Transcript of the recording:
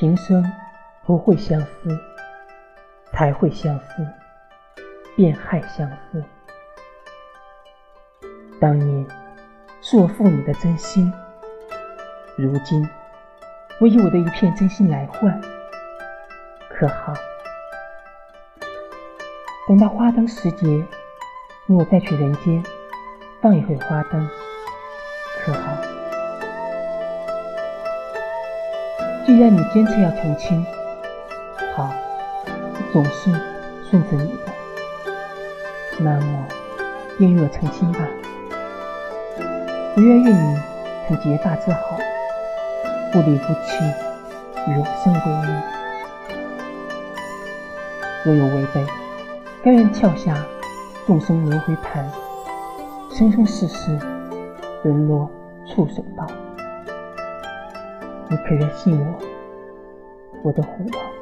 平生不会相思，才会相思，便害相思。当年是我负你的真心，如今我以我的一片真心来换，可好？等到花灯时节，我再去人间放一回花灯，既然你坚持要成亲，好，我总是顺着你的，那么便与我成亲吧。我愿与你成结发之好，不离不弃，永生为你。若有违背，甘愿跳下众生轮回盘，生生世世沦落畜生道。你可愿信我，我的虎王？